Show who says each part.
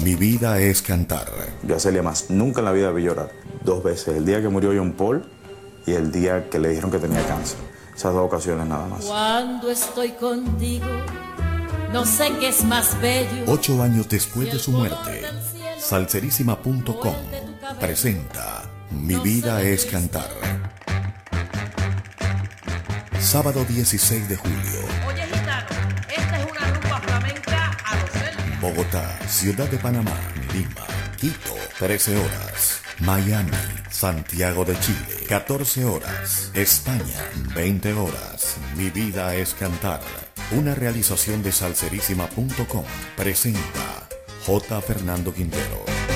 Speaker 1: Mi vida es cantar.
Speaker 2: Yo a Celia más nunca en la vida vi llorar. Dos veces, el día que murió John Paul y el día que le dijeron que tenía cáncer. Esas dos ocasiones nada más.
Speaker 3: Cuando estoy contigo, no sé qué es más bello.
Speaker 1: Ocho años después de su muerte, salserísima.com presenta Mi vida es cantar. Sábado 16 de julio, Bogotá, Ciudad de Panamá, Lima, Quito, 13 horas. Miami, Santiago de Chile, 14 horas. España, 20 horas. Mi vida es cantar. Una realización de salserísima.com presenta J. Fernando Quintero.